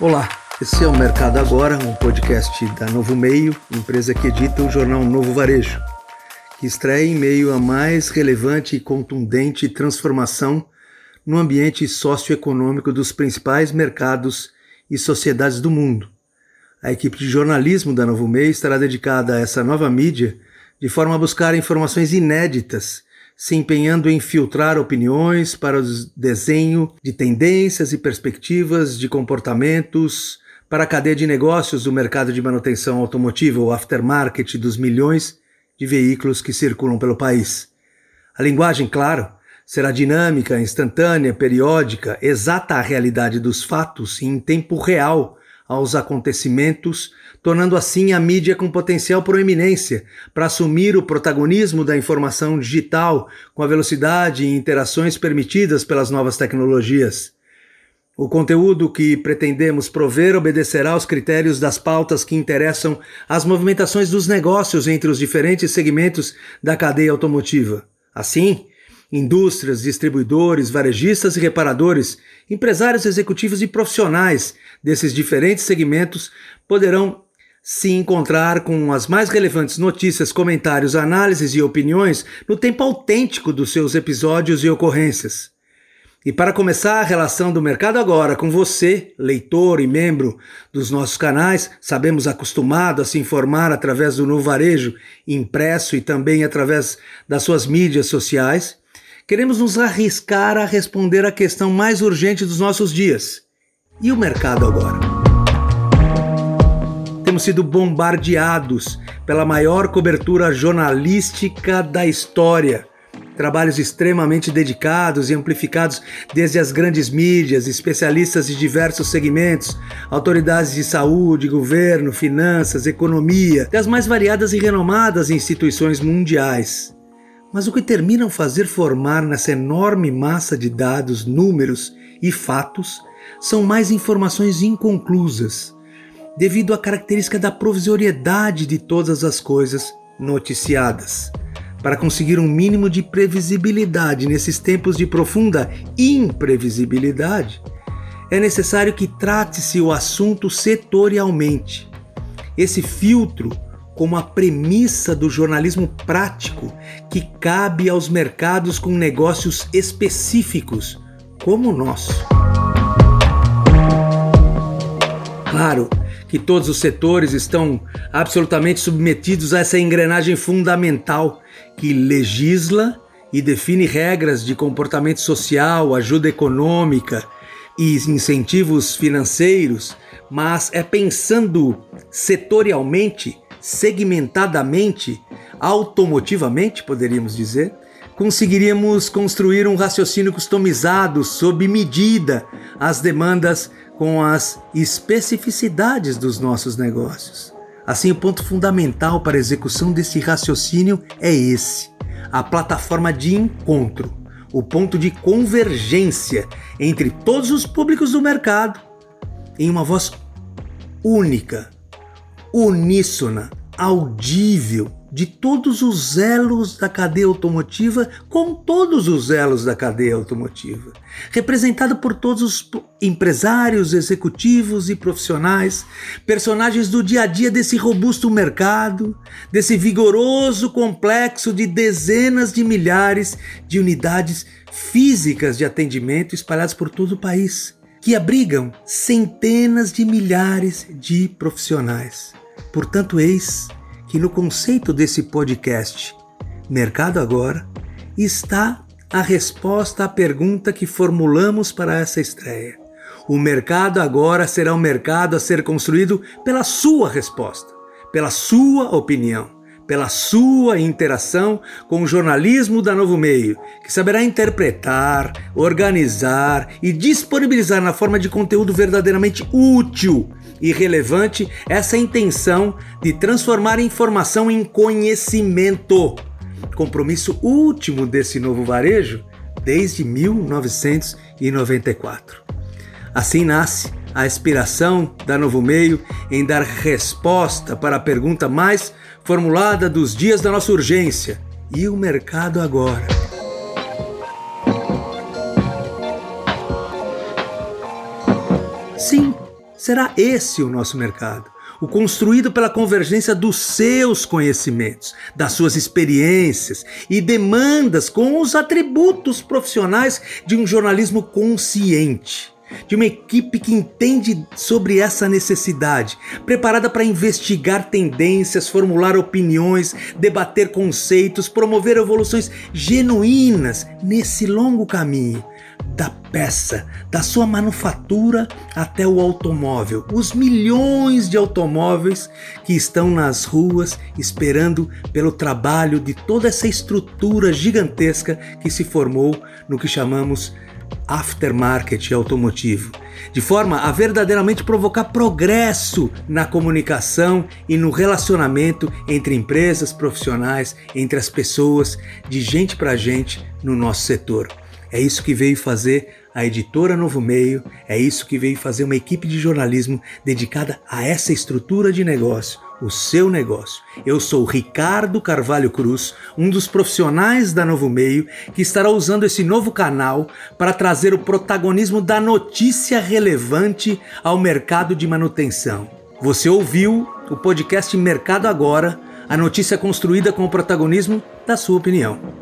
Olá, esse é o Mercado Agora, um podcast da Novo Meio, empresa que edita o jornal Novo Varejo, que estreia em meio à mais relevante e contundente transformação no ambiente socioeconômico dos principais mercados e sociedades do mundo. A equipe de jornalismo da Novo Meio estará dedicada a essa nova mídia de forma a buscar informações inéditas se empenhando em filtrar opiniões para o desenho de tendências e perspectivas de comportamentos para a cadeia de negócios do mercado de manutenção automotiva, o aftermarket dos milhões de veículos que circulam pelo país. A linguagem, claro, será dinâmica, instantânea, periódica, exata à realidade dos fatos e em tempo real aos acontecimentos, tornando assim a mídia com potencial proeminência para assumir o protagonismo da informação digital com a velocidade e interações permitidas pelas novas tecnologias. O conteúdo que pretendemos prover obedecerá aos critérios das pautas que interessam às movimentações dos negócios entre os diferentes segmentos da cadeia automotiva. Assim, indústrias, distribuidores, varejistas e reparadores, empresários executivos e profissionais desses diferentes segmentos poderão se encontrar com as mais relevantes notícias, comentários, análises e opiniões no tempo autêntico dos seus episódios e ocorrências. E para começar a relação do mercado agora com você, leitor e membro dos nossos canais, sabemos acostumado a se informar através do novo varejo impresso e também através das suas mídias sociais, queremos nos arriscar a responder a questão mais urgente dos nossos dias. E o mercado agora? Temos sido bombardeados pela maior cobertura jornalística da história. Trabalhos extremamente dedicados e amplificados desde as grandes mídias, especialistas de diversos segmentos, autoridades de saúde, governo, finanças, economia, das mais variadas e renomadas instituições mundiais. Mas o que terminam fazer formar nessa enorme massa de dados, números e fatos são mais informações inconclusas, devido à característica da provisoriedade de todas as coisas noticiadas. Para conseguir um mínimo de previsibilidade nesses tempos de profunda imprevisibilidade, é necessário que trate-se o assunto setorialmente. Esse filtro como a premissa do jornalismo prático que cabe aos mercados com negócios específicos, como o nosso. Claro que todos os setores estão absolutamente submetidos a essa engrenagem fundamental que legisla e define regras de comportamento social, ajuda econômica e incentivos financeiros, mas é pensando setorialmente segmentadamente, automotivamente, poderíamos dizer, conseguiríamos construir um raciocínio customizado, sob medida, às demandas com as especificidades dos nossos negócios. Assim, o ponto fundamental para a execução desse raciocínio é esse: a plataforma de encontro, o ponto de convergência entre todos os públicos do mercado em uma voz única, uníssona, audível de todos os elos da cadeia automotiva, com todos os elos da cadeia automotiva, representado por todos os empresários, executivos e profissionais, personagens do dia a dia desse robusto mercado, desse vigoroso complexo de dezenas de milhares de unidades físicas de atendimento espalhadas por todo o país, que abrigam centenas de milhares de profissionais. Portanto, eis que no conceito desse podcast, Mercado Agora, está a resposta à pergunta que formulamos para essa estreia. O mercado agora será um mercado a ser construído pela sua resposta, pela sua opinião, pela sua interação com o jornalismo da Novo Meio, que saberá interpretar, organizar e disponibilizar na forma de conteúdo verdadeiramente útil e relevante essa intenção de transformar informação em conhecimento. Compromisso último desse novo varejo desde 1994. Assim nasce a aspiração da Novo Meio em dar resposta para a pergunta mais formulada dos dias da nossa urgência: e o mercado agora? será esse o nosso mercado o construído pela convergência dos seus conhecimentos, das suas experiências e demandas com os atributos profissionais de um jornalismo consciente. De uma equipe que entende sobre essa necessidade, preparada para investigar tendências, formular opiniões, debater conceitos, promover evoluções genuínas nesse longo caminho da peça, da sua manufatura até o automóvel. Os milhões de automóveis que estão nas ruas esperando pelo trabalho de toda essa estrutura gigantesca que se formou no que chamamos aftermarket automotivo, de forma a verdadeiramente provocar progresso na comunicação e no relacionamento entre empresas, profissionais, entre as pessoas, de gente para gente no nosso setor. É isso que veio fazer a editora Novo Meio, é isso que veio fazer uma equipe de jornalismo dedicada a essa estrutura de negócio, o seu negócio. Eu sou Ricardo Carvalho Cruz, um dos profissionais da Novo Meio, que estará usando esse novo canal para trazer o protagonismo da notícia relevante ao mercado de manutenção. Você ouviu o podcast Mercado Agora, a notícia construída com o protagonismo da sua opinião.